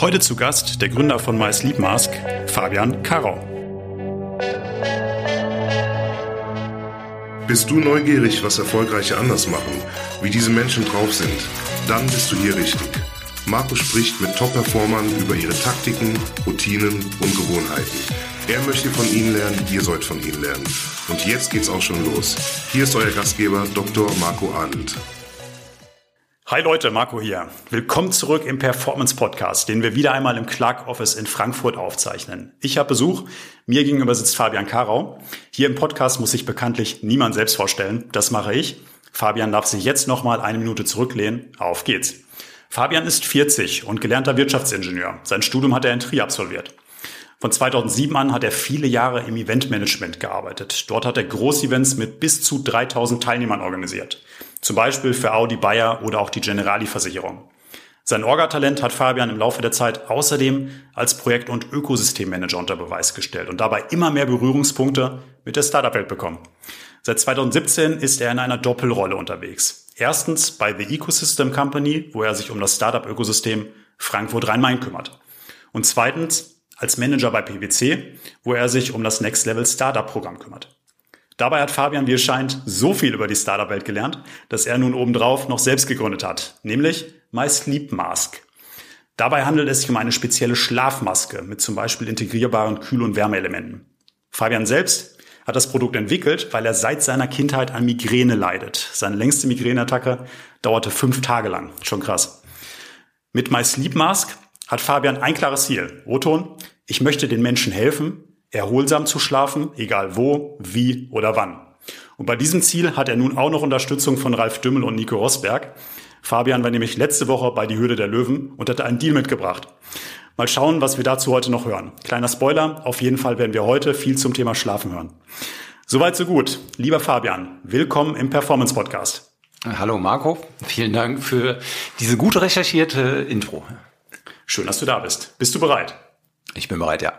Heute zu Gast der Gründer von My Sleep Mask, Fabian Karau. Bist du neugierig, was Erfolgreiche anders machen, wie diese Menschen drauf sind? Dann bist du hier richtig. Marco spricht mit Top-Performern über ihre Taktiken, Routinen und Gewohnheiten. Er möchte von ihnen lernen, ihr sollt von ihnen lernen. Und jetzt geht's auch schon los. Hier ist euer Gastgeber Dr. Marco Adelt. Hi Leute, Marco hier. Willkommen zurück im Performance Podcast, den wir wieder einmal im Clark Office in Frankfurt aufzeichnen. Ich habe Besuch. Mir gegenüber sitzt Fabian Karau. Hier im Podcast muss sich bekanntlich niemand selbst vorstellen. Das mache ich. Fabian darf sich jetzt nochmal eine Minute zurücklehnen. Auf geht's. Fabian ist 40 und gelernter Wirtschaftsingenieur. Sein Studium hat er in Trier absolviert. Von 2007 an hat er viele Jahre im Eventmanagement gearbeitet. Dort hat er Großevents mit bis zu 3000 Teilnehmern organisiert. Zum Beispiel für Audi, Bayer oder auch die Generali-Versicherung. Sein Orga-Talent hat Fabian im Laufe der Zeit außerdem als Projekt- und Ökosystemmanager unter Beweis gestellt und dabei immer mehr Berührungspunkte mit der Startup-Welt bekommen. Seit 2017 ist er in einer Doppelrolle unterwegs. Erstens bei The Ecosystem Company, wo er sich um das Startup-Ökosystem Frankfurt-Rhein-Main kümmert. Und zweitens als Manager bei PwC, wo er sich um das Next Level Startup Programm kümmert. Dabei hat Fabian, wie es scheint, so viel über die Startup-Welt gelernt, dass er nun obendrauf noch selbst gegründet hat, nämlich My Sleep Mask. Dabei handelt es sich um eine spezielle Schlafmaske mit zum Beispiel integrierbaren Kühl- und Wärmeelementen. Fabian selbst hat das Produkt entwickelt, weil er seit seiner Kindheit an Migräne leidet. Seine längste Migräneattacke dauerte fünf Tage lang. Schon krass. Mit My Sleep Mask hat Fabian ein klares Ziel. Oton, ich möchte den Menschen helfen, erholsam zu schlafen, egal wo, wie oder wann. Und bei diesem Ziel hat er nun auch noch Unterstützung von Ralf Dümmel und Nico Rosberg. Fabian war nämlich letzte Woche bei die Hürde der Löwen und hatte einen Deal mitgebracht. Mal schauen, was wir dazu heute noch hören. Kleiner Spoiler, auf jeden Fall werden wir heute viel zum Thema Schlafen hören. Soweit so gut. Lieber Fabian, willkommen im Performance Podcast. Hallo Marco, vielen Dank für diese gut recherchierte Intro. Schön, dass du da bist. Bist du bereit? Ich bin bereit, ja.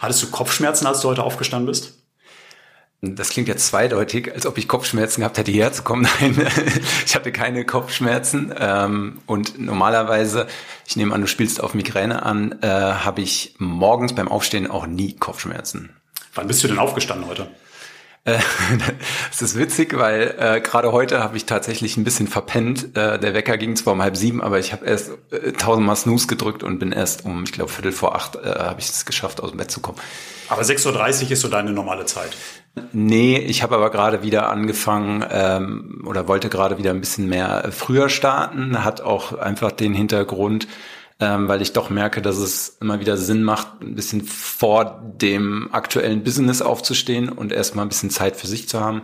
Hattest du Kopfschmerzen, als du heute aufgestanden bist? Das klingt jetzt zweideutig, als ob ich Kopfschmerzen gehabt hätte, hierher zu kommen. Nein, ich hatte keine Kopfschmerzen. Ähm, und normalerweise, ich nehme an, du spielst auf Migräne an, äh, habe ich morgens beim Aufstehen auch nie Kopfschmerzen. Wann bist du denn aufgestanden heute? Äh, es ist witzig, weil äh, gerade heute habe ich tatsächlich ein bisschen verpennt. Äh, der Wecker ging zwar um halb sieben, aber ich habe erst äh, tausendmal Snooze gedrückt und bin erst um, ich glaube, Viertel vor acht äh, habe ich es geschafft, aus dem Bett zu kommen. Aber 6.30 Uhr ist so deine normale Zeit. Nee, ich habe aber gerade wieder angefangen ähm, oder wollte gerade wieder ein bisschen mehr früher starten. Hat auch einfach den Hintergrund, ähm, weil ich doch merke, dass es immer wieder Sinn macht, ein bisschen vor dem aktuellen Business aufzustehen und erstmal ein bisschen Zeit für sich zu haben,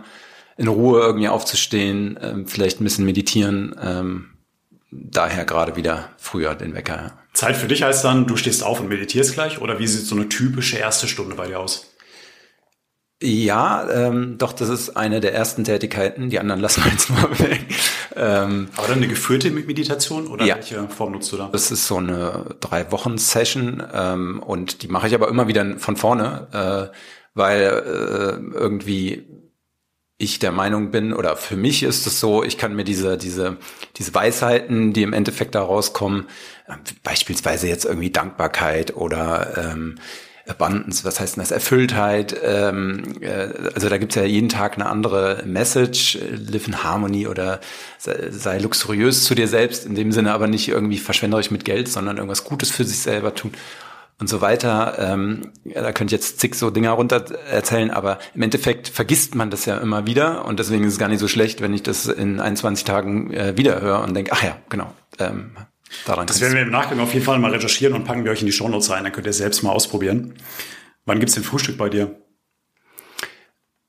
in Ruhe irgendwie aufzustehen, ähm, vielleicht ein bisschen meditieren. Ähm, daher gerade wieder früher den Wecker. Zeit für dich heißt dann, du stehst auf und meditierst gleich oder wie sieht so eine typische erste Stunde bei dir aus? Ja, ähm, doch, das ist eine der ersten Tätigkeiten. Die anderen lassen wir jetzt mal weg. Ähm, Aber dann eine geführte Meditation oder ja. welche Form nutzt du da? Das ist so eine drei Wochen Session ähm, und die mache ich aber immer wieder von vorne, äh, weil äh, irgendwie ich der Meinung bin, oder für mich ist es so, ich kann mir diese, diese, diese Weisheiten, die im Endeffekt da rauskommen, äh, beispielsweise jetzt irgendwie Dankbarkeit oder ähm, Abundance, was heißt denn das? Erfülltheit. Ähm, äh, also da gibt's ja jeden Tag eine andere Message, live in harmony oder sei, sei, luxuriös zu dir selbst, in dem Sinne aber nicht irgendwie verschwenderisch mit Geld, sondern irgendwas Gutes für sich selber tun und so weiter. Ähm, ja, da könnt ihr jetzt zig so Dinger runter erzählen, aber im Endeffekt vergisst man das ja immer wieder und deswegen ist es gar nicht so schlecht, wenn ich das in 21 Tagen äh, wieder höre und denke, ach ja, genau, ähm, Daran das werden wir im Nachgang auf jeden Fall mal recherchieren und packen wir euch in die Shownotes rein. Dann könnt ihr selbst mal ausprobieren. Wann gibt's denn Frühstück bei dir?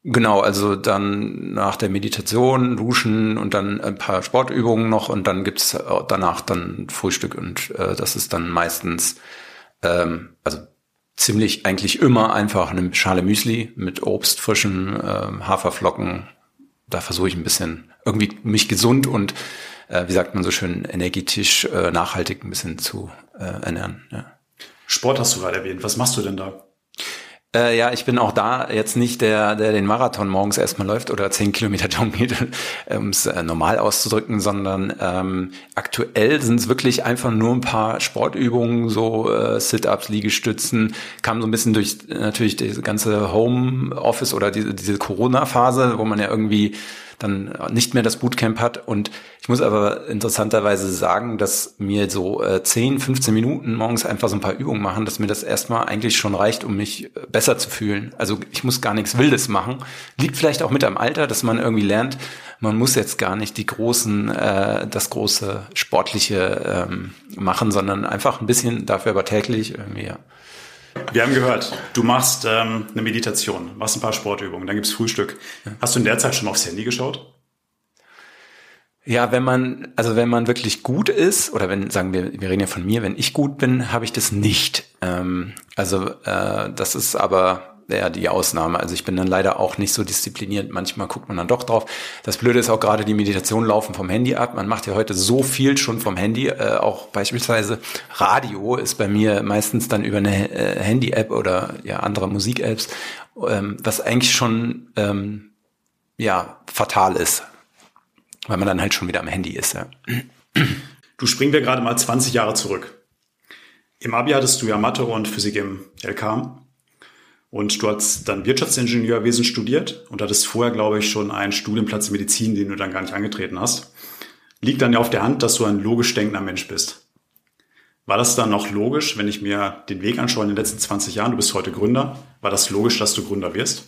Genau, also dann nach der Meditation, Duschen und dann ein paar Sportübungen noch und dann gibt's danach dann Frühstück und äh, das ist dann meistens, ähm, also ziemlich eigentlich immer einfach eine Schale Müsli mit Obst, frischen äh, Haferflocken. Da versuche ich ein bisschen irgendwie mich gesund und äh, wie sagt man so schön, energetisch, äh, nachhaltig ein bisschen zu äh, ernähren. Ja. Sport hast du gerade erwähnt. Was machst du denn da? Äh, ja, ich bin auch da. Jetzt nicht der, der den Marathon morgens erstmal läuft oder zehn Kilometer joggen geht, um es äh, normal auszudrücken, sondern ähm, aktuell sind es wirklich einfach nur ein paar Sportübungen, so äh, Sit-ups, Liegestützen, kam so ein bisschen durch natürlich diese ganze Home-Office oder diese, diese Corona-Phase, wo man ja irgendwie dann nicht mehr das Bootcamp hat. Und ich muss aber interessanterweise sagen, dass mir so äh, 10, 15 Minuten morgens einfach so ein paar Übungen machen, dass mir das erstmal eigentlich schon reicht, um mich äh, besser zu fühlen. Also ich muss gar nichts Wildes machen. Liegt vielleicht auch mit am Alter, dass man irgendwie lernt, man muss jetzt gar nicht die großen, äh, das große sportliche ähm, machen, sondern einfach ein bisschen dafür aber täglich irgendwie, ja. Wir haben gehört, du machst ähm, eine Meditation, machst ein paar Sportübungen, dann gibt's Frühstück. Hast du in der Zeit schon aufs Handy geschaut? Ja, wenn man, also wenn man wirklich gut ist, oder wenn, sagen wir, wir reden ja von mir, wenn ich gut bin, habe ich das nicht. Ähm, also äh, das ist aber eher die Ausnahme. Also ich bin dann leider auch nicht so diszipliniert. Manchmal guckt man dann doch drauf. Das Blöde ist auch gerade die Meditation laufen vom Handy ab. Man macht ja heute so viel schon vom Handy. Äh, auch beispielsweise Radio ist bei mir meistens dann über eine äh, Handy-App oder ja andere Musik-Apps, ähm, was eigentlich schon ähm, ja fatal ist, weil man dann halt schon wieder am Handy ist. Ja. Du springen wir gerade mal 20 Jahre zurück. Im Abi hattest du ja Mathe und Physik im LK. Und du hast dann Wirtschaftsingenieurwesen studiert und hattest vorher, glaube ich, schon einen Studienplatz in Medizin, den du dann gar nicht angetreten hast. Liegt dann ja auf der Hand, dass du ein logisch denkender Mensch bist. War das dann noch logisch, wenn ich mir den Weg anschaue in den letzten 20 Jahren, du bist heute Gründer, war das logisch, dass du Gründer wirst?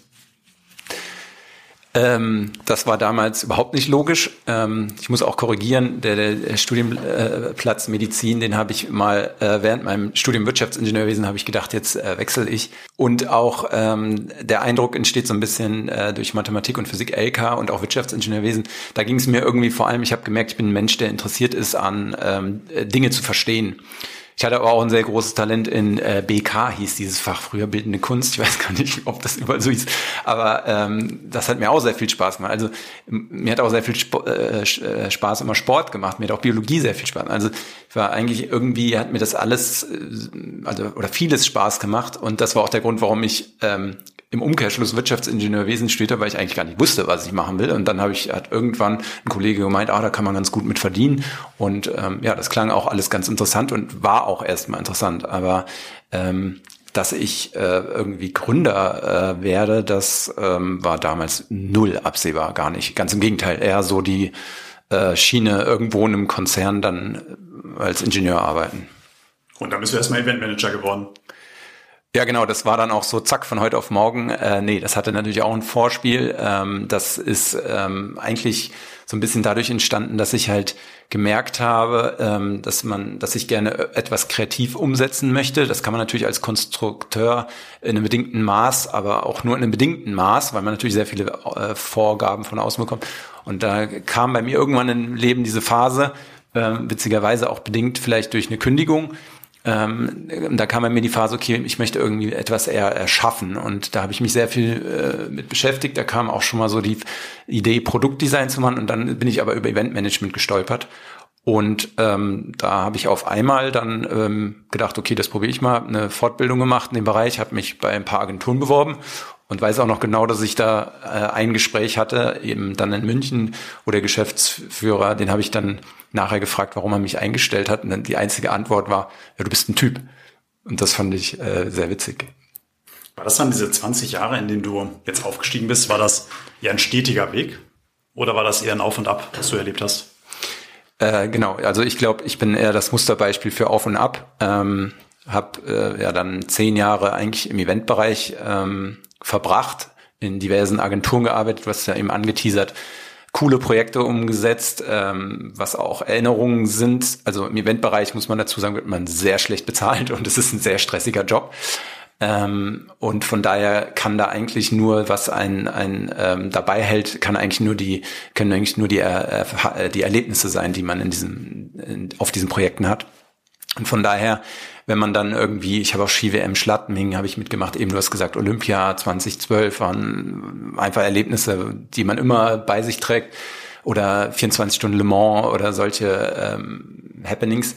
Ähm, das war damals überhaupt nicht logisch. Ähm, ich muss auch korrigieren, der, der Studienplatz Medizin, den habe ich mal äh, während meinem Studium Wirtschaftsingenieurwesen habe ich gedacht, jetzt äh, wechsle ich. Und auch ähm, der Eindruck entsteht so ein bisschen äh, durch Mathematik und Physik LK und auch Wirtschaftsingenieurwesen. Da ging es mir irgendwie vor allem, ich habe gemerkt, ich bin ein Mensch, der interessiert ist an ähm, Dinge zu verstehen. Ich hatte aber auch ein sehr großes Talent in äh, BK, hieß dieses Fach früher, Bildende Kunst. Ich weiß gar nicht, ob das überall so hieß. Aber ähm, das hat mir auch sehr viel Spaß gemacht. Also mir hat auch sehr viel Sp äh, äh, Spaß immer Sport gemacht. Mir hat auch Biologie sehr viel Spaß. Also ich war eigentlich irgendwie, hat mir das alles, äh, also oder vieles Spaß gemacht. Und das war auch der Grund, warum ich ähm, im Umkehrschluss Wirtschaftsingenieurwesen studiert weil ich eigentlich gar nicht wusste, was ich machen will. Und dann habe ich, hat irgendwann ein Kollege gemeint, ah, da kann man ganz gut mit verdienen. Und ähm, ja, das klang auch alles ganz interessant und war auch erstmal interessant. Aber ähm, dass ich äh, irgendwie Gründer äh, werde, das ähm, war damals null absehbar, gar nicht. Ganz im Gegenteil, eher so die äh, Schiene irgendwo in einem Konzern dann äh, als Ingenieur arbeiten. Und dann bist du erstmal Eventmanager geworden. Ja, genau, das war dann auch so zack von heute auf morgen. Äh, nee, das hatte natürlich auch ein Vorspiel. Ähm, das ist ähm, eigentlich so ein bisschen dadurch entstanden, dass ich halt gemerkt habe, ähm, dass man, dass ich gerne etwas kreativ umsetzen möchte. Das kann man natürlich als Konstrukteur in einem bedingten Maß, aber auch nur in einem bedingten Maß, weil man natürlich sehr viele äh, Vorgaben von außen bekommt. Und da kam bei mir irgendwann im Leben diese Phase, äh, witzigerweise auch bedingt vielleicht durch eine Kündigung, ähm, da kam bei mir die Phase, okay, ich möchte irgendwie etwas eher erschaffen. Und da habe ich mich sehr viel äh, mit beschäftigt. Da kam auch schon mal so die Idee, Produktdesign zu machen. Und dann bin ich aber über Eventmanagement gestolpert. Und ähm, da habe ich auf einmal dann ähm, gedacht, okay, das probiere ich mal, eine Fortbildung gemacht in dem Bereich, habe mich bei ein paar Agenturen beworben und weiß auch noch genau, dass ich da äh, ein Gespräch hatte, eben dann in München, wo der Geschäftsführer, den habe ich dann nachher gefragt, warum er mich eingestellt hat. Und dann die einzige Antwort war, ja, du bist ein Typ. Und das fand ich äh, sehr witzig. War das dann diese 20 Jahre, in denen du jetzt aufgestiegen bist, war das eher ein stetiger Weg? Oder war das eher ein Auf und Ab, was du erlebt hast? Äh, genau, also ich glaube, ich bin eher das Musterbeispiel für Auf und Ab. Ähm, hab äh, ja dann zehn Jahre eigentlich im Eventbereich ähm, verbracht, in diversen Agenturen gearbeitet, was ja eben angeteasert, coole Projekte umgesetzt, ähm, was auch Erinnerungen sind. Also im Eventbereich muss man dazu sagen, wird man sehr schlecht bezahlt und es ist ein sehr stressiger Job. Ähm, und von daher kann da eigentlich nur, was ein, ein ähm, dabei hält, kann eigentlich nur die, können eigentlich nur die, äh, die Erlebnisse sein, die man in diesem, in, auf diesen Projekten hat. Und von daher, wenn man dann irgendwie, ich habe auch Ski-WM Schladming, habe ich mitgemacht, eben du hast gesagt, Olympia 2012 waren einfach Erlebnisse, die man immer bei sich trägt oder 24 Stunden Le Mans oder solche ähm, Happenings.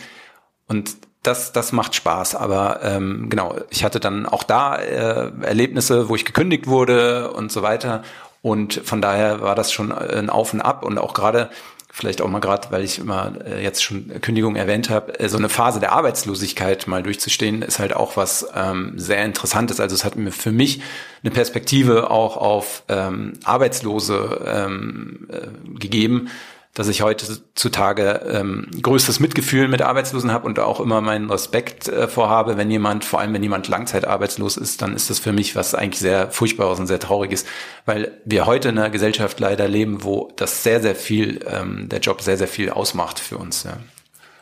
Und das, das macht Spaß. Aber ähm, genau, ich hatte dann auch da äh, Erlebnisse, wo ich gekündigt wurde und so weiter. Und von daher war das schon ein Auf und Ab und auch gerade vielleicht auch mal gerade, weil ich immer äh, jetzt schon Kündigung erwähnt habe, äh, so eine Phase der Arbeitslosigkeit mal durchzustehen, ist halt auch was ähm, sehr Interessantes. Also es hat mir für mich eine Perspektive auch auf ähm, Arbeitslose ähm, äh, gegeben, dass ich heutzutage ähm, größtes Mitgefühl mit Arbeitslosen habe und auch immer meinen Respekt äh, vorhabe, wenn jemand, vor allem wenn jemand langzeitarbeitslos ist, dann ist das für mich was eigentlich sehr Furchtbares und sehr Trauriges, weil wir heute in einer Gesellschaft leider leben, wo das sehr, sehr viel, ähm, der Job sehr, sehr viel ausmacht für uns. Ja.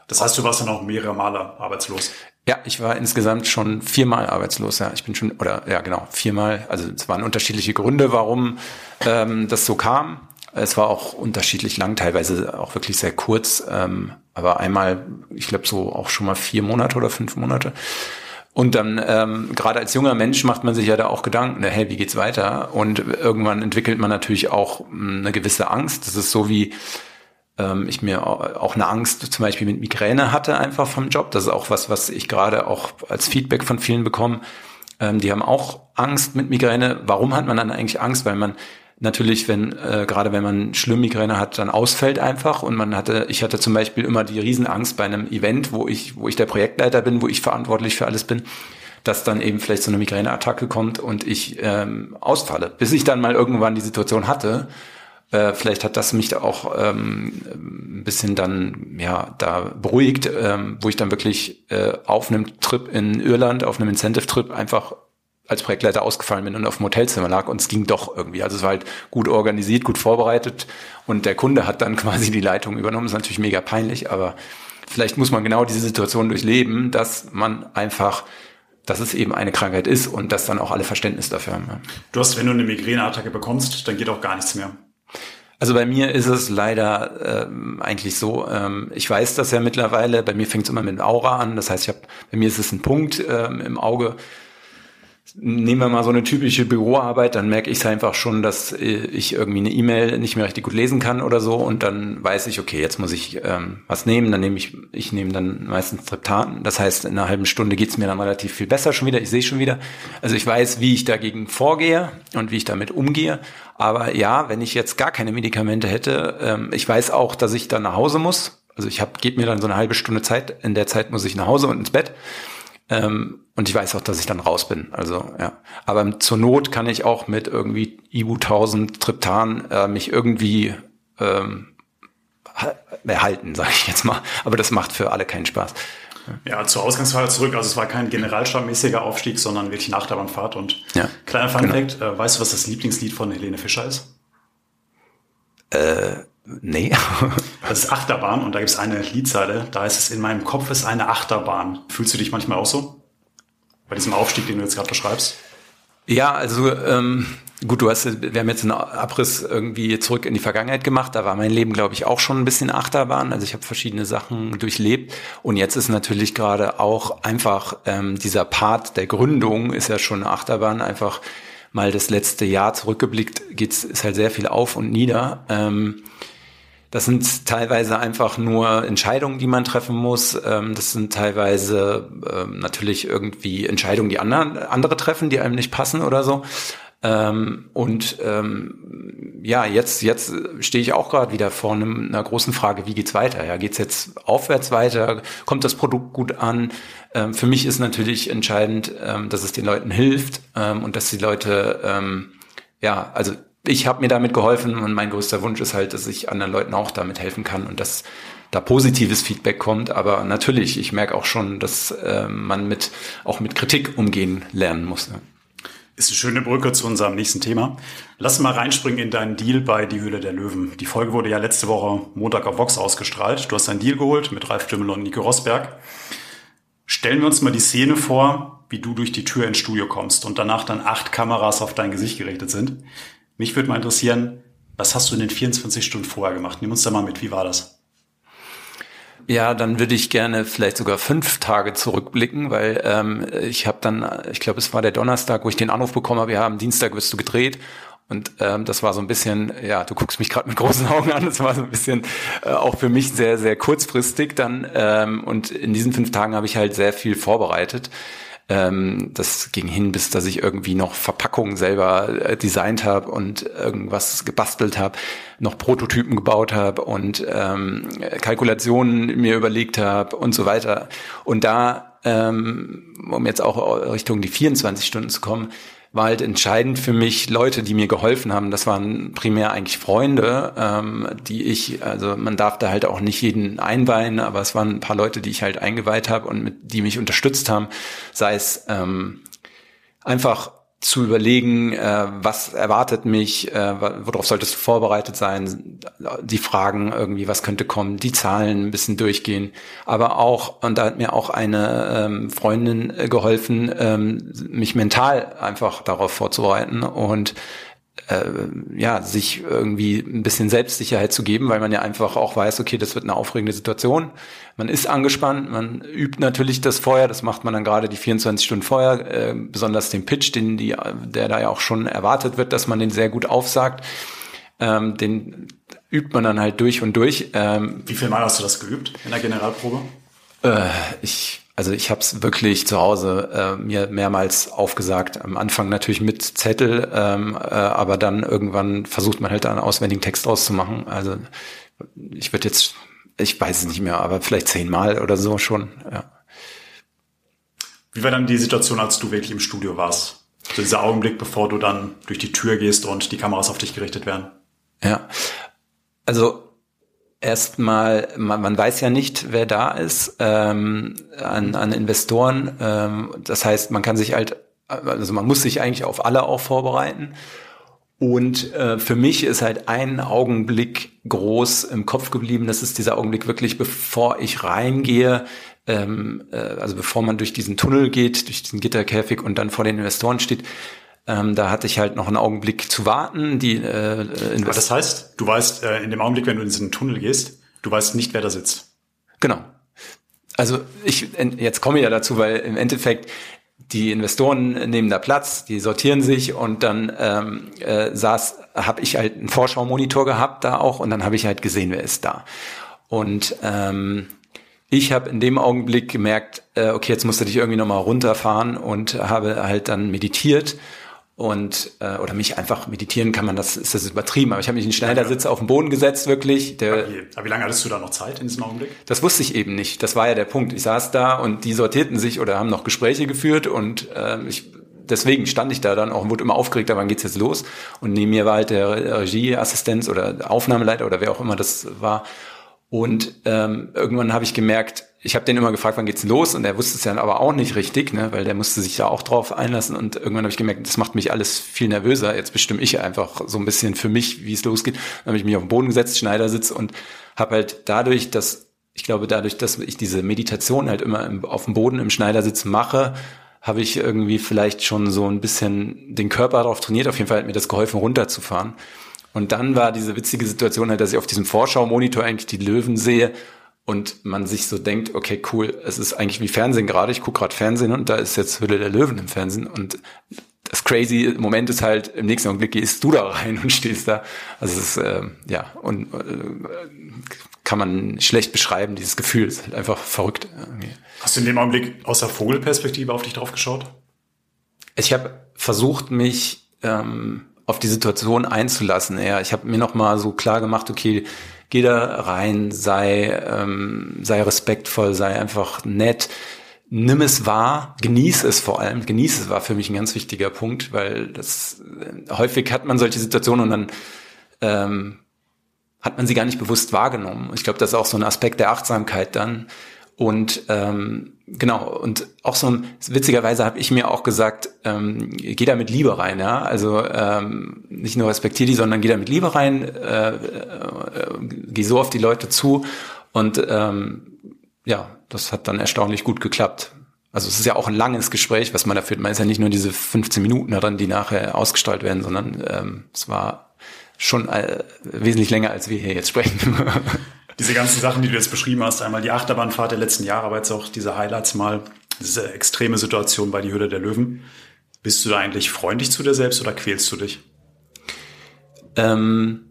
Das heißt, du warst dann auch mehrere Male arbeitslos? Ja, ich war insgesamt schon viermal arbeitslos. Ja, ich bin schon oder ja genau viermal. Also es waren unterschiedliche Gründe, warum ähm, das so kam. Es war auch unterschiedlich lang, teilweise auch wirklich sehr kurz, ähm, aber einmal, ich glaube so auch schon mal vier Monate oder fünf Monate. Und dann, ähm, gerade als junger Mensch macht man sich ja da auch Gedanken, ne, hey, wie geht's weiter? Und irgendwann entwickelt man natürlich auch hm, eine gewisse Angst. Das ist so wie ähm, ich mir auch eine Angst zum Beispiel mit Migräne hatte einfach vom Job. Das ist auch was, was ich gerade auch als Feedback von vielen bekomme. Ähm, die haben auch Angst mit Migräne. Warum hat man dann eigentlich Angst? Weil man natürlich, wenn äh, gerade wenn man schlimm Migräne hat, dann ausfällt einfach und man hatte, ich hatte zum Beispiel immer die Riesenangst bei einem Event, wo ich, wo ich der Projektleiter bin, wo ich verantwortlich für alles bin, dass dann eben vielleicht so eine Migräneattacke kommt und ich ähm, ausfalle, bis ich dann mal irgendwann die Situation hatte. Äh, vielleicht hat das mich da auch ähm, ein bisschen dann ja da beruhigt, ähm, wo ich dann wirklich äh, auf einem Trip in Irland, auf einem Incentive-Trip einfach als Projektleiter ausgefallen bin und auf dem Hotelzimmer lag und es ging doch irgendwie. Also es war halt gut organisiert, gut vorbereitet und der Kunde hat dann quasi die Leitung übernommen. Das ist natürlich mega peinlich, aber vielleicht muss man genau diese Situation durchleben, dass man einfach dass es eben eine Krankheit ist und dass dann auch alle Verständnis dafür haben. Du hast, wenn du eine Migräneattacke bekommst, dann geht auch gar nichts mehr. Also bei mir ist es leider ähm, eigentlich so, ähm, ich weiß das ja mittlerweile, bei mir fängt es immer mit Aura an, das heißt, ich hab, bei mir ist es ein Punkt ähm, im Auge, Nehmen wir mal so eine typische Büroarbeit, dann merke ich es einfach schon, dass äh, ich irgendwie eine E-Mail nicht mehr richtig gut lesen kann oder so und dann weiß ich, okay, jetzt muss ich ähm, was nehmen, dann nehme ich, ich nehme dann meistens Triptan. Das heißt, in einer halben Stunde geht's mir dann relativ viel besser schon wieder, ich sehe schon wieder. Also ich weiß, wie ich dagegen vorgehe und wie ich damit umgehe. Aber ja, wenn ich jetzt gar keine Medikamente hätte, ähm, ich weiß auch, dass ich dann nach Hause muss. Also ich habe, gebe mir dann so eine halbe Stunde Zeit, in der Zeit muss ich nach Hause und ins Bett. Ähm, und ich weiß auch, dass ich dann raus bin. Also ja. Aber zur Not kann ich auch mit irgendwie Ibu 1000 Triptan äh, mich irgendwie ähm, erhalten, sage ich jetzt mal. Aber das macht für alle keinen Spaß. Ja, zur Ausgangsfahrt zurück. Also es war kein generalstabmäßiger Aufstieg, sondern wirklich eine Achterbahnfahrt. Und ja, kleiner Fun genau. Äh, weißt du, was das Lieblingslied von Helene Fischer ist? Äh, Nee. das ist Achterbahn und da gibt es eine Liedzeile, da ist es, in meinem Kopf ist eine Achterbahn. Fühlst du dich manchmal auch so? Bei diesem Aufstieg, den du jetzt gerade beschreibst? Ja, also ähm, gut, du hast, wir haben jetzt einen Abriss irgendwie zurück in die Vergangenheit gemacht. Da war mein Leben, glaube ich, auch schon ein bisschen Achterbahn. Also ich habe verschiedene Sachen durchlebt. Und jetzt ist natürlich gerade auch einfach ähm, dieser Part der Gründung ist ja schon eine Achterbahn. Einfach mal das letzte Jahr zurückgeblickt, geht's ist halt sehr viel auf und nieder. Ähm, das sind teilweise einfach nur Entscheidungen, die man treffen muss. Ähm, das sind teilweise ähm, natürlich irgendwie Entscheidungen, die andere treffen, die einem nicht passen oder so. Ähm, und ja, jetzt, jetzt stehe ich auch gerade wieder vor einer großen Frage, wie geht's weiter? Ja, geht's jetzt aufwärts weiter? Kommt das Produkt gut an? für mich ist natürlich entscheidend, dass es den Leuten hilft und dass die Leute, ja, also ich habe mir damit geholfen und mein größter Wunsch ist halt, dass ich anderen Leuten auch damit helfen kann und dass da positives Feedback kommt. Aber natürlich, ich merke auch schon, dass äh, man mit auch mit Kritik umgehen lernen muss. Ne? Ist eine schöne Brücke zu unserem nächsten Thema. Lass mal reinspringen in deinen Deal bei Die Höhle der Löwen. Die Folge wurde ja letzte Woche Montag auf Vox ausgestrahlt. Du hast einen Deal geholt mit Ralf Dümmel und Nico Rosberg. Stellen wir uns mal die Szene vor, wie du durch die Tür ins Studio kommst und danach dann acht Kameras auf dein Gesicht gerichtet sind. Mich würde mal interessieren, was hast du in den 24 Stunden vorher gemacht? Nimm uns da mal mit, wie war das? Ja, dann würde ich gerne vielleicht sogar fünf Tage zurückblicken, weil ähm, ich habe dann, ich glaube, es war der Donnerstag, wo ich den Anruf bekommen habe, ja, am Dienstag wirst du gedreht Und ähm, das war so ein bisschen, ja, du guckst mich gerade mit großen Augen an, das war so ein bisschen äh, auch für mich sehr, sehr kurzfristig dann. Ähm, und in diesen fünf Tagen habe ich halt sehr viel vorbereitet. Ähm, das ging hin, bis dass ich irgendwie noch Verpackungen selber äh, designt habe und irgendwas gebastelt habe, noch Prototypen gebaut habe und ähm, Kalkulationen mir überlegt habe und so weiter. Und da, ähm, um jetzt auch Richtung die 24 Stunden zu kommen, war halt entscheidend für mich Leute, die mir geholfen haben. Das waren primär eigentlich Freunde, ähm, die ich, also man darf da halt auch nicht jeden einweihen, aber es waren ein paar Leute, die ich halt eingeweiht habe und mit, die mich unterstützt haben. Sei es ähm, einfach zu überlegen, äh, was erwartet mich, äh, worauf solltest du vorbereitet sein, die Fragen irgendwie, was könnte kommen, die Zahlen ein bisschen durchgehen, aber auch, und da hat mir auch eine ähm, Freundin geholfen, ähm, mich mental einfach darauf vorzubereiten. Und äh, ja, sich irgendwie ein bisschen Selbstsicherheit zu geben, weil man ja einfach auch weiß, okay, das wird eine aufregende Situation. Man ist angespannt, man übt natürlich das vorher, das macht man dann gerade die 24 Stunden vorher, äh, besonders den Pitch, den die, der da ja auch schon erwartet wird, dass man den sehr gut aufsagt. Ähm, den übt man dann halt durch und durch. Ähm, Wie viel Mal hast du das geübt in der Generalprobe? Äh, ich also ich habe es wirklich zu Hause äh, mir mehrmals aufgesagt. Am Anfang natürlich mit Zettel, ähm, äh, aber dann irgendwann versucht man halt einen auswendigen Text auszumachen. Also ich würde jetzt, ich weiß es nicht mehr, aber vielleicht zehnmal oder so schon. Ja. Wie war dann die Situation, als du wirklich im Studio warst? So dieser Augenblick, bevor du dann durch die Tür gehst und die Kameras auf dich gerichtet werden? Ja, also erstmal, man, man weiß ja nicht, wer da ist ähm, an, an Investoren. Ähm, das heißt, man kann sich halt, also man muss sich eigentlich auf alle auch vorbereiten. Und äh, für mich ist halt ein Augenblick groß im Kopf geblieben. Das ist dieser Augenblick wirklich, bevor ich reingehe, ähm, äh, also bevor man durch diesen Tunnel geht, durch diesen Gitterkäfig und dann vor den Investoren steht ähm, da hatte ich halt noch einen Augenblick zu warten. Die, äh, Aber das heißt, du weißt äh, in dem Augenblick, wenn du in diesen Tunnel gehst, du weißt nicht, wer da sitzt. Genau. Also ich jetzt komme ich ja dazu, weil im Endeffekt die Investoren nehmen da Platz, die sortieren sich und dann ähm, äh, saß, habe ich halt einen Vorschau-Monitor gehabt da auch und dann habe ich halt gesehen, wer ist da. Und ähm, ich habe in dem Augenblick gemerkt, äh, okay, jetzt musst du dich irgendwie nochmal runterfahren und habe halt dann meditiert und äh, oder mich einfach meditieren kann man das ist das übertrieben aber ich habe mich in den Schneidersitz auf den Boden gesetzt wirklich. Der, aber wie lange hattest du da noch Zeit in diesem Augenblick? Das wusste ich eben nicht. Das war ja der Punkt. Ich saß da und die sortierten sich oder haben noch Gespräche geführt und äh, ich deswegen stand ich da dann auch und wurde immer aufgeregter wann geht's jetzt los? Und neben mir war halt der Regieassistenz oder Aufnahmeleiter oder wer auch immer das war und ähm, irgendwann habe ich gemerkt ich habe den immer gefragt, wann geht's los? Und er wusste es ja aber auch nicht richtig, ne? weil der musste sich ja auch drauf einlassen. Und irgendwann habe ich gemerkt, das macht mich alles viel nervöser. Jetzt bestimme ich einfach so ein bisschen für mich, wie es losgeht. Dann habe ich mich auf den Boden gesetzt, Schneidersitz und habe halt dadurch, dass ich glaube, dadurch, dass ich diese Meditation halt immer im, auf dem Boden im Schneidersitz mache, habe ich irgendwie vielleicht schon so ein bisschen den Körper darauf trainiert. Auf jeden Fall hat mir das geholfen, runterzufahren. Und dann war diese witzige Situation halt, dass ich auf diesem Vorschau-Monitor eigentlich die Löwen sehe und man sich so denkt, okay, cool, es ist eigentlich wie Fernsehen gerade, ich gucke gerade Fernsehen und da ist jetzt Hülle der Löwen im Fernsehen und das crazy Moment ist halt, im nächsten Augenblick gehst du da rein und stehst da. Also es ist, äh, ja, und äh, kann man schlecht beschreiben, dieses Gefühl, ist halt einfach verrückt. Irgendwie. Hast du in dem Augenblick aus der Vogelperspektive auf dich drauf geschaut? Ich habe versucht, mich ähm, auf die Situation einzulassen. Ja, ich habe mir noch mal so klar gemacht, okay, geh da rein, sei, ähm, sei respektvoll, sei einfach nett, nimm es wahr, genieß es vor allem. Genieß es war für mich ein ganz wichtiger Punkt, weil das äh, häufig hat man solche Situationen und dann ähm, hat man sie gar nicht bewusst wahrgenommen. Ich glaube, das ist auch so ein Aspekt der Achtsamkeit dann. Und ähm, genau, und auch so witzigerweise habe ich mir auch gesagt, ähm, geh da mit Liebe rein, ja. Also ähm, nicht nur respektier die, sondern geh da mit Liebe rein, äh, äh, geh so auf die Leute zu. Und ähm, ja, das hat dann erstaunlich gut geklappt. Also es ist ja auch ein langes Gespräch, was man da führt. Man ist ja nicht nur diese 15 Minuten daran, die nachher ausgestrahlt werden, sondern ähm, es war schon äh, wesentlich länger, als wir hier jetzt sprechen. diese ganzen Sachen, die du jetzt beschrieben hast, einmal die Achterbahnfahrt der letzten Jahre, aber jetzt auch diese Highlights mal, diese extreme Situation bei die Hülle der Löwen. Bist du da eigentlich freundlich zu dir selbst oder quälst du dich? Ähm,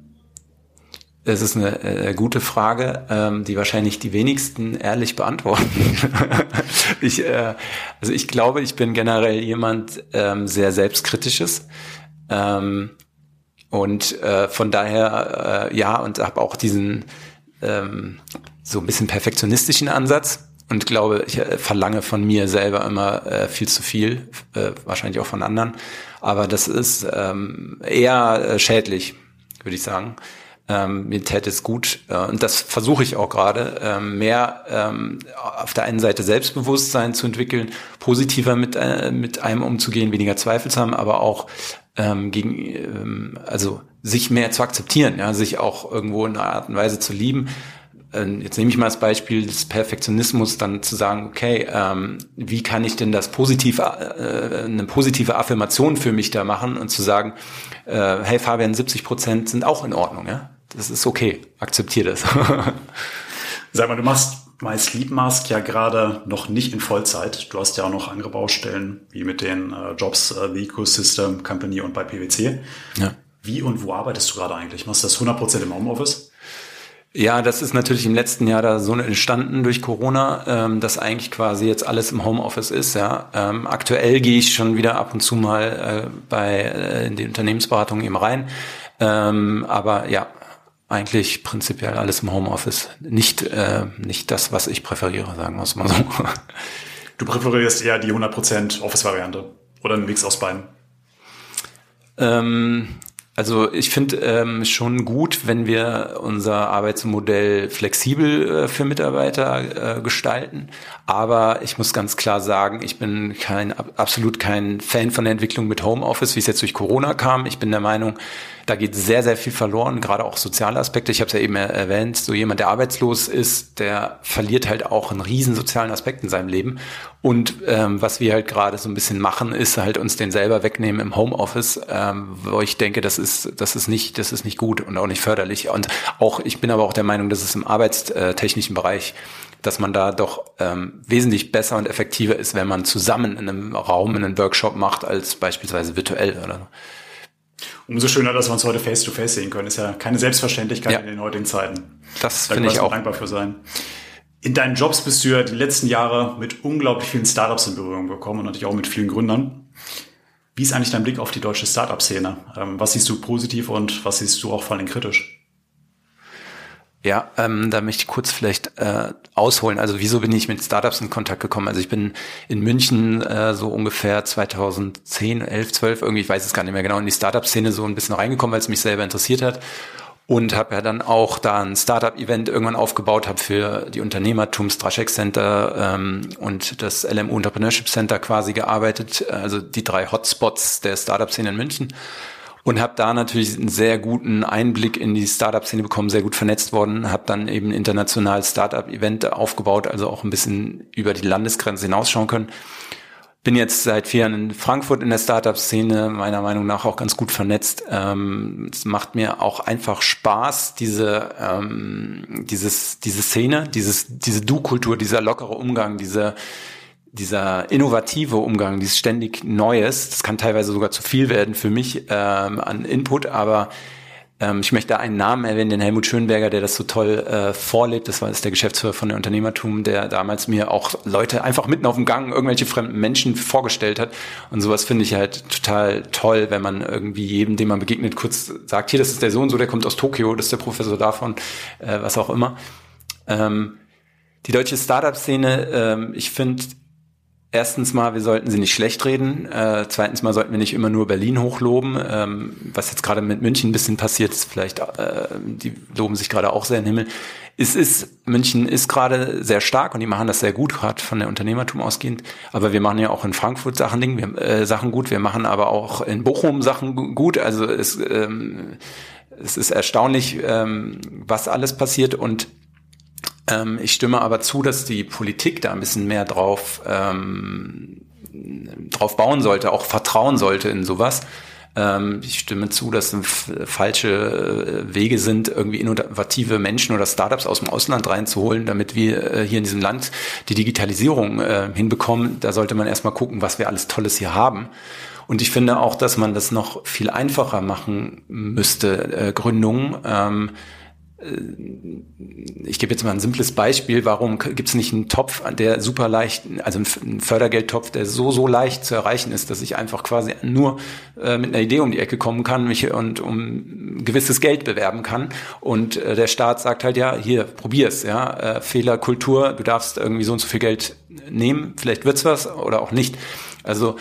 das ist eine äh, gute Frage, ähm, die wahrscheinlich die wenigsten ehrlich beantworten. ich, äh, also ich glaube, ich bin generell jemand ähm, sehr selbstkritisches. Ähm, und äh, von daher, äh, ja, und habe auch diesen ähm, so ein bisschen perfektionistischen Ansatz und glaube, ich äh, verlange von mir selber immer äh, viel zu viel, äh, wahrscheinlich auch von anderen. Aber das ist ähm, eher äh, schädlich, würde ich sagen. Ähm, mir täte es gut, äh, und das versuche ich auch gerade, ähm, mehr ähm, auf der einen Seite Selbstbewusstsein zu entwickeln, positiver mit, äh, mit einem umzugehen, weniger Zweifel zu haben, aber auch ähm, gegen, also sich mehr zu akzeptieren, ja, sich auch irgendwo in einer Art und Weise zu lieben. Ähm, jetzt nehme ich mal das Beispiel des Perfektionismus, dann zu sagen, okay, ähm, wie kann ich denn das positive, äh, eine positive Affirmation für mich da machen und zu sagen, äh, hey Fabian, 70 Prozent sind auch in Ordnung, ja, das ist okay, akzeptiere das. Sag mal, du machst My Sleep Mask ja gerade noch nicht in Vollzeit. Du hast ja auch noch andere Baustellen, wie mit den äh, Jobs äh, The Ecosystem Company und bei PwC. Ja. Wie und wo arbeitest du gerade eigentlich? Machst du das 100% im Homeoffice? Ja, das ist natürlich im letzten Jahr da so entstanden durch Corona, ähm, dass eigentlich quasi jetzt alles im Homeoffice ist. Ja, ähm, aktuell gehe ich schon wieder ab und zu mal äh, bei äh, in die Unternehmensberatung eben rein, ähm, aber ja, eigentlich prinzipiell alles im Homeoffice. Nicht, äh, nicht das, was ich präferiere, sagen wir es mal so. Du präferierst eher die 100% Office-Variante oder einen Mix aus beiden? Ähm, also ich finde ähm, schon gut, wenn wir unser Arbeitsmodell flexibel äh, für Mitarbeiter äh, gestalten. Aber ich muss ganz klar sagen, ich bin kein absolut kein Fan von der Entwicklung mit Homeoffice, wie es jetzt durch Corona kam. Ich bin der Meinung, da geht sehr, sehr viel verloren, gerade auch soziale Aspekte. Ich habe es ja eben erwähnt, so jemand, der arbeitslos ist, der verliert halt auch einen riesen sozialen Aspekt in seinem Leben. Und ähm, was wir halt gerade so ein bisschen machen, ist halt uns den selber wegnehmen im Homeoffice, ähm, wo ich denke, das ist, das ist nicht, das ist nicht gut und auch nicht förderlich. Und auch, ich bin aber auch der Meinung, dass es im arbeitstechnischen Bereich dass man da doch ähm, wesentlich besser und effektiver ist, wenn man zusammen in einem Raum in einem Workshop macht, als beispielsweise virtuell oder so. Umso schöner, dass wir uns heute face-to-face -face sehen können. Ist ja keine Selbstverständlichkeit ja. in den heutigen Zeiten. Das da finde ich auch. dankbar für sein. In deinen Jobs bist du ja die letzten Jahre mit unglaublich vielen Startups in Berührung gekommen und natürlich auch mit vielen Gründern. Wie ist eigentlich dein Blick auf die deutsche Startup-Szene? Ähm, was siehst du positiv und was siehst du auch vor allem kritisch? Ja, ähm, da möchte ich kurz vielleicht äh, ausholen. Also wieso bin ich mit Startups in Kontakt gekommen? Also ich bin in München äh, so ungefähr 2010, 11, 12, irgendwie, ich weiß es gar nicht mehr genau, in die Startup-Szene so ein bisschen reingekommen, weil es mich selber interessiert hat. Und habe ja dann auch da ein Startup-Event irgendwann aufgebaut, habe für die Unternehmertums Straschek Center ähm, und das LMU Entrepreneurship Center quasi gearbeitet, also die drei Hotspots der Startup-Szene in München und habe da natürlich einen sehr guten Einblick in die Startup-Szene bekommen, sehr gut vernetzt worden, habe dann eben ein internationales Startup-Event aufgebaut, also auch ein bisschen über die Landesgrenze hinausschauen können. Bin jetzt seit vier Jahren in Frankfurt in der Startup-Szene, meiner Meinung nach auch ganz gut vernetzt. Ähm, es macht mir auch einfach Spaß, diese, ähm, dieses, diese Szene, dieses, diese Du-Kultur, dieser lockere Umgang, diese, dieser innovative Umgang, dieses ständig Neues, das kann teilweise sogar zu viel werden für mich ähm, an Input, aber ähm, ich möchte da einen Namen erwähnen, den Helmut Schönberger, der das so toll äh, vorlebt. Das war ist der Geschäftsführer von der Unternehmertum, der damals mir auch Leute einfach mitten auf dem Gang irgendwelche fremden Menschen vorgestellt hat. Und sowas finde ich halt total toll, wenn man irgendwie jedem, dem man begegnet, kurz sagt, hier, das ist der Sohn, so der kommt aus Tokio, das ist der Professor davon, äh, was auch immer. Ähm, die deutsche Startup-Szene, ähm, ich finde, Erstens mal, wir sollten sie nicht schlecht reden. Äh, zweitens mal sollten wir nicht immer nur Berlin hochloben. Ähm, was jetzt gerade mit München ein bisschen passiert ist, vielleicht, äh, die loben sich gerade auch sehr in den Himmel. Es ist, München ist gerade sehr stark und die machen das sehr gut, gerade von der Unternehmertum ausgehend. Aber wir machen ja auch in Frankfurt Sachen, Ding, wir, äh, Sachen gut. Wir machen aber auch in Bochum Sachen gut. Also es, ähm, es ist erstaunlich, ähm, was alles passiert und ähm, ich stimme aber zu, dass die Politik da ein bisschen mehr drauf, ähm, drauf bauen sollte, auch vertrauen sollte in sowas. Ähm, ich stimme zu, dass falsche äh, Wege sind, irgendwie innovative Menschen oder Startups aus dem Ausland reinzuholen, damit wir äh, hier in diesem Land die Digitalisierung äh, hinbekommen. Da sollte man erstmal gucken, was wir alles Tolles hier haben. Und ich finde auch, dass man das noch viel einfacher machen müsste, äh, Gründungen. Ähm, äh, ich gebe jetzt mal ein simples Beispiel, warum gibt es nicht einen Topf, der super leicht, also einen Fördergeldtopf, der so, so leicht zu erreichen ist, dass ich einfach quasi nur äh, mit einer Idee um die Ecke kommen kann mich und um gewisses Geld bewerben kann. Und äh, der Staat sagt halt, ja, hier, probier's, ja, äh, Fehlerkultur, du darfst irgendwie so und so viel Geld nehmen, vielleicht wird's was oder auch nicht. Also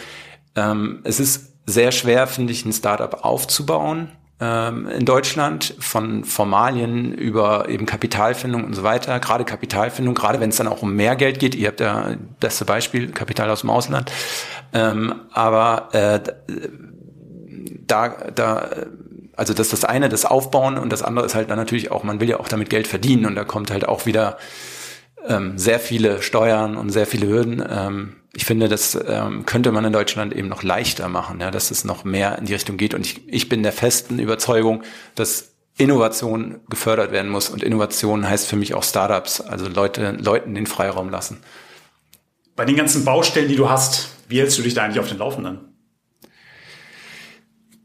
ähm, es ist sehr schwer, finde ich, ein Startup aufzubauen in Deutschland, von Formalien über eben Kapitalfindung und so weiter. Gerade Kapitalfindung, gerade wenn es dann auch um mehr Geld geht. Ihr habt ja beste Beispiel, Kapital aus dem Ausland. Ähm, aber äh, da, da also das ist das eine, das Aufbauen und das andere ist halt dann natürlich auch, man will ja auch damit Geld verdienen und da kommt halt auch wieder ähm, sehr viele Steuern und sehr viele Hürden. Ähm, ich finde, das ähm, könnte man in Deutschland eben noch leichter machen, ja, dass es noch mehr in die Richtung geht. Und ich, ich bin der festen Überzeugung, dass Innovation gefördert werden muss. Und Innovation heißt für mich auch Startups, also Leute, Leuten den Freiraum lassen. Bei den ganzen Baustellen, die du hast, wie hältst du dich da eigentlich auf den Laufenden?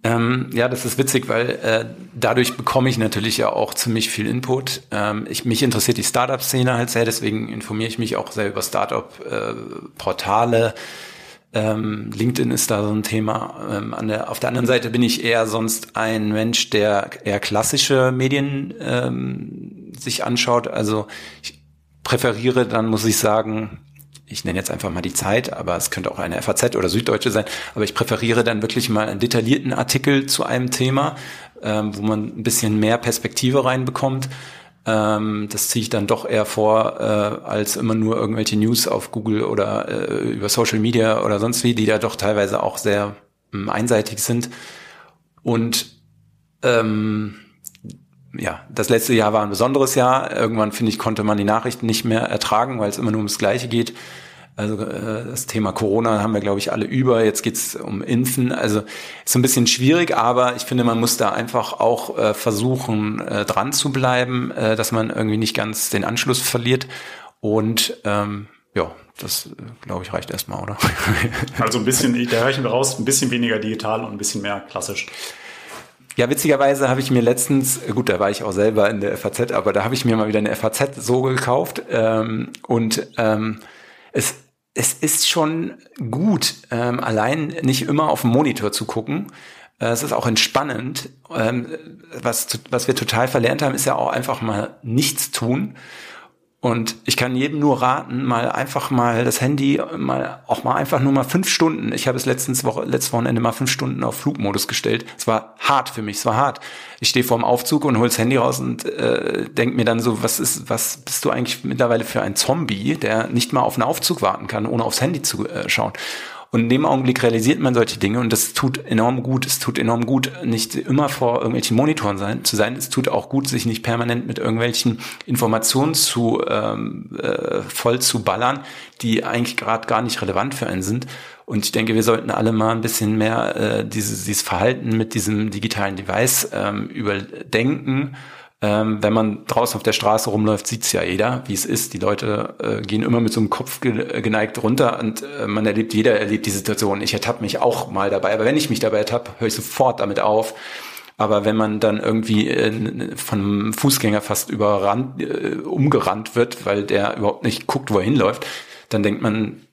Ähm, ja, das ist witzig, weil äh, dadurch bekomme ich natürlich ja auch ziemlich viel Input. Ähm, ich, mich interessiert die Startup-Szene halt sehr, deswegen informiere ich mich auch sehr über Startup-Portale. Äh, ähm, LinkedIn ist da so ein Thema. Ähm, an der, auf der anderen Seite bin ich eher sonst ein Mensch, der eher klassische Medien ähm, sich anschaut. Also ich präferiere dann, muss ich sagen, ich nenne jetzt einfach mal die Zeit, aber es könnte auch eine FAZ oder Süddeutsche sein, aber ich präferiere dann wirklich mal einen detaillierten Artikel zu einem Thema, ähm, wo man ein bisschen mehr Perspektive reinbekommt. Ähm, das ziehe ich dann doch eher vor, äh, als immer nur irgendwelche News auf Google oder äh, über Social Media oder sonst wie, die da doch teilweise auch sehr ähm, einseitig sind. Und ähm, ja, das letzte Jahr war ein besonderes Jahr. Irgendwann, finde ich, konnte man die Nachrichten nicht mehr ertragen, weil es immer nur ums Gleiche geht. Also äh, das Thema Corona haben wir, glaube ich, alle über. Jetzt geht's um Impfen. Also ist so ein bisschen schwierig, aber ich finde, man muss da einfach auch äh, versuchen, äh, dran zu bleiben, äh, dass man irgendwie nicht ganz den Anschluss verliert. Und ähm, ja, das, glaube ich, reicht erstmal, oder? Also ein bisschen, da reichen wir raus, ein bisschen weniger digital und ein bisschen mehr klassisch. Ja, witzigerweise habe ich mir letztens, gut, da war ich auch selber in der FAZ, aber da habe ich mir mal wieder eine FAZ so gekauft ähm, und ähm, es, es ist schon gut, ähm, allein nicht immer auf den Monitor zu gucken. Äh, es ist auch entspannend. Ähm, was, was wir total verlernt haben, ist ja auch einfach mal nichts tun. Und ich kann jedem nur raten, mal einfach mal das Handy mal auch mal einfach nur mal fünf Stunden. Ich habe es letztens Woche, letztes Wochenende mal fünf Stunden auf Flugmodus gestellt. Es war hart für mich, es war hart. Ich stehe vorm Aufzug und hol das Handy raus und äh, denk mir dann so, was ist, was bist du eigentlich mittlerweile für ein Zombie, der nicht mal auf einen Aufzug warten kann, ohne aufs Handy zu äh, schauen. Und in dem Augenblick realisiert man solche Dinge und das tut enorm gut. Es tut enorm gut, nicht immer vor irgendwelchen Monitoren sein, zu sein. Es tut auch gut, sich nicht permanent mit irgendwelchen Informationen zu ähm, äh, voll zu ballern, die eigentlich gerade gar nicht relevant für einen sind. Und ich denke, wir sollten alle mal ein bisschen mehr äh, dieses, dieses Verhalten mit diesem digitalen Device ähm, überdenken ähm, wenn man draußen auf der Straße rumläuft, sieht's ja jeder, wie es ist. Die Leute äh, gehen immer mit so einem Kopf geneigt runter und äh, man erlebt, jeder erlebt die Situation. Ich ertappe mich auch mal dabei, aber wenn ich mich dabei ertappe, höre ich sofort damit auf. Aber wenn man dann irgendwie äh, von einem Fußgänger fast überrannt, äh, umgerannt wird, weil der überhaupt nicht guckt, wo er hinläuft, dann denkt man,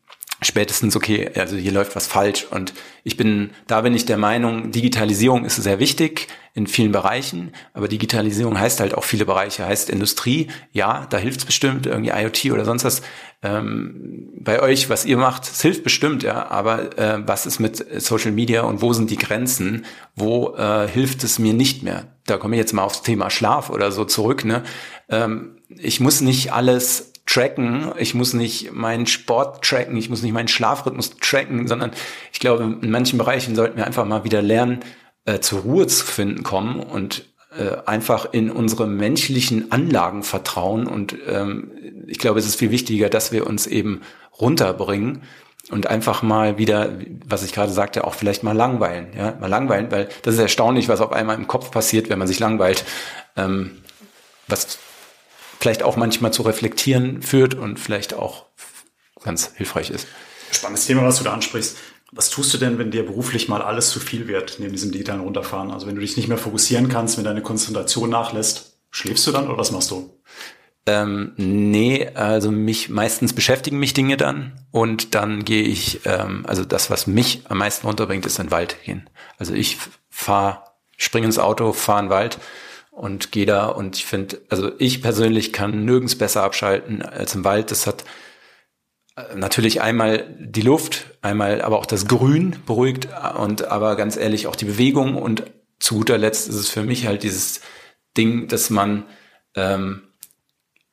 spätestens, okay, also hier läuft was falsch. Und ich bin, da bin ich der Meinung, Digitalisierung ist sehr wichtig in vielen Bereichen, aber Digitalisierung heißt halt auch viele Bereiche, heißt Industrie, ja, da hilft's bestimmt, irgendwie IoT oder sonst was. Ähm, bei euch, was ihr macht, es hilft bestimmt, ja, aber äh, was ist mit Social Media und wo sind die Grenzen? Wo äh, hilft es mir nicht mehr? Da komme ich jetzt mal aufs Thema Schlaf oder so zurück, ne? Ähm, ich muss nicht alles tracken. Ich muss nicht meinen Sport tracken, ich muss nicht meinen Schlafrhythmus tracken, sondern ich glaube, in manchen Bereichen sollten wir einfach mal wieder lernen, äh, zur Ruhe zu finden kommen und äh, einfach in unsere menschlichen Anlagen vertrauen. Und ähm, ich glaube, es ist viel wichtiger, dass wir uns eben runterbringen und einfach mal wieder, was ich gerade sagte, auch vielleicht mal langweilen, ja, mal langweilen, weil das ist erstaunlich, was auf einmal im Kopf passiert, wenn man sich langweilt, ähm, was vielleicht auch manchmal zu reflektieren führt und vielleicht auch ganz hilfreich ist. Spannendes Thema, was du da ansprichst. Was tust du denn, wenn dir beruflich mal alles zu viel wird, neben diesem digitalen Runterfahren? Also wenn du dich nicht mehr fokussieren kannst, wenn deine Konzentration nachlässt, schläfst du dann oder was machst du? Ähm, nee, also mich meistens beschäftigen mich Dinge dann und dann gehe ich, ähm, also das, was mich am meisten runterbringt, ist in den Wald gehen. Also ich fahre, springe ins Auto, fahre in den Wald und gehe da und ich finde, also ich persönlich kann nirgends besser abschalten als im Wald. Das hat äh, natürlich einmal die Luft, einmal aber auch das Grün beruhigt und aber ganz ehrlich auch die Bewegung und zu guter Letzt ist es für mich halt dieses Ding, dass man ähm,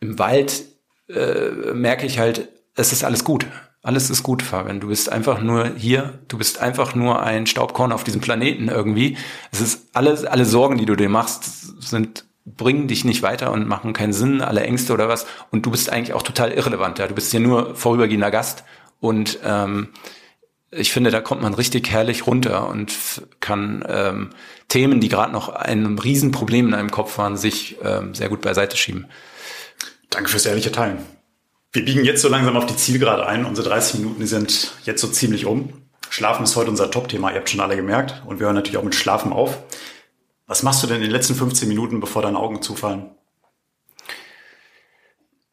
im Wald äh, merke ich halt, es ist alles gut. Alles ist gut, Fabian. Du bist einfach nur hier. Du bist einfach nur ein Staubkorn auf diesem Planeten irgendwie. Es ist alles, alle Sorgen, die du dir machst, sind bringen dich nicht weiter und machen keinen Sinn, alle Ängste oder was. Und du bist eigentlich auch total irrelevant. Ja? Du bist hier nur vorübergehender Gast. Und ähm, ich finde, da kommt man richtig herrlich runter und kann ähm, Themen, die gerade noch ein Riesenproblem in einem Kopf waren, sich ähm, sehr gut beiseite schieben. Danke fürs ehrliche Teilen. Wir biegen jetzt so langsam auf die Zielgerade ein. Unsere 30 Minuten sind jetzt so ziemlich um. Schlafen ist heute unser Top-Thema, ihr habt schon alle gemerkt. Und wir hören natürlich auch mit Schlafen auf. Was machst du denn in den letzten 15 Minuten, bevor deine Augen zufallen?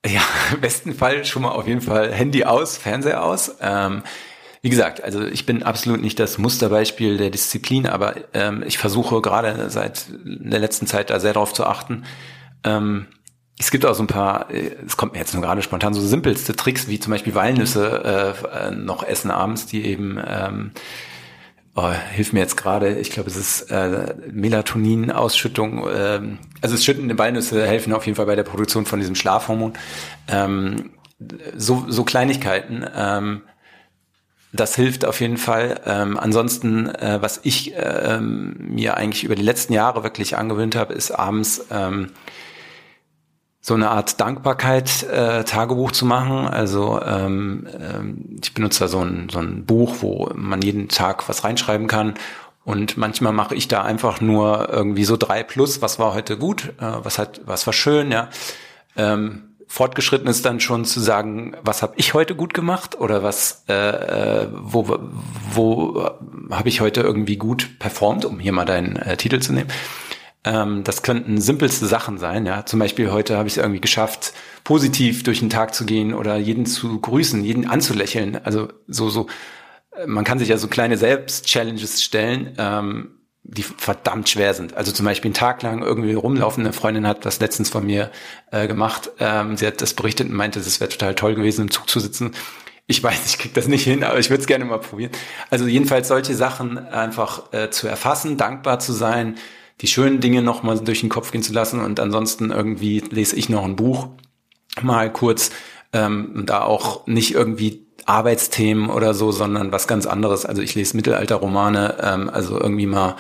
Ja, im besten Fall schon mal auf jeden Fall Handy aus, Fernseher aus. Ähm, wie gesagt, also ich bin absolut nicht das Musterbeispiel der Disziplin, aber ähm, ich versuche gerade seit der letzten Zeit da sehr darauf zu achten. Ähm, es gibt auch so ein paar, äh, es kommt mir jetzt nur gerade spontan so simpelste Tricks, wie zum Beispiel Walnüsse äh, noch essen abends, die eben ähm, oh, hilf mir jetzt gerade, ich glaube, es ist äh, Melatonin-Ausschüttung. Ähm, also es schüttende Walnüsse helfen auf jeden Fall bei der Produktion von diesem Schlafhormon. Ähm, so, so Kleinigkeiten. Ähm, das hilft auf jeden Fall. Ähm, ansonsten, äh, was ich äh, mir eigentlich über die letzten Jahre wirklich angewöhnt habe, ist abends ähm, so eine Art Dankbarkeit äh, Tagebuch zu machen. Also ähm, ähm, ich benutze da so ein, so ein Buch, wo man jeden Tag was reinschreiben kann. Und manchmal mache ich da einfach nur irgendwie so drei plus, was war heute gut, äh, was hat, was war schön, ja. Ähm, fortgeschritten ist dann schon zu sagen, was habe ich heute gut gemacht oder was, äh, äh wo, wo habe ich heute irgendwie gut performt, um hier mal deinen äh, Titel zu nehmen. Ähm, das könnten simpelste Sachen sein. Ja, zum Beispiel heute habe ich es irgendwie geschafft, positiv durch den Tag zu gehen oder jeden zu grüßen, jeden anzulächeln. Also so so. Äh, man kann sich ja so kleine Selbst-Challenges stellen. Ähm, die verdammt schwer sind. Also zum Beispiel einen Tag lang irgendwie rumlaufen. Eine Freundin hat das letztens von mir äh, gemacht. Ähm, sie hat das berichtet und meinte, es wäre total toll gewesen, im Zug zu sitzen. Ich weiß, ich krieg das nicht hin, aber ich würde es gerne mal probieren. Also jedenfalls solche Sachen einfach äh, zu erfassen, dankbar zu sein, die schönen Dinge noch mal durch den Kopf gehen zu lassen und ansonsten irgendwie lese ich noch ein Buch mal kurz, ähm, da auch nicht irgendwie Arbeitsthemen oder so, sondern was ganz anderes. Also ich lese Mittelalterromane, ähm, also irgendwie mal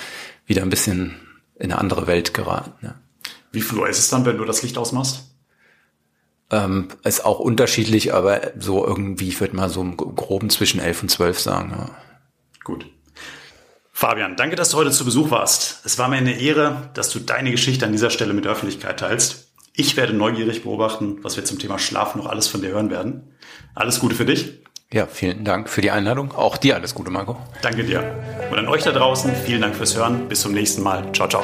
wieder ein bisschen in eine andere Welt geraten. Ja. Wie viel Uhr ist es dann, wenn du das Licht ausmachst? Ähm, ist auch unterschiedlich, aber so irgendwie, ich würde mal so im groben zwischen elf und zwölf sagen. Ja. Gut. Fabian, danke, dass du heute zu Besuch warst. Es war mir eine Ehre, dass du deine Geschichte an dieser Stelle mit der Öffentlichkeit teilst. Ich werde neugierig beobachten, was wir zum Thema Schlaf noch alles von dir hören werden. Alles Gute für dich. Ja, vielen Dank für die Einladung. Auch dir alles Gute, Marco. Danke dir. Und an euch da draußen, vielen Dank fürs Hören. Bis zum nächsten Mal. Ciao, ciao.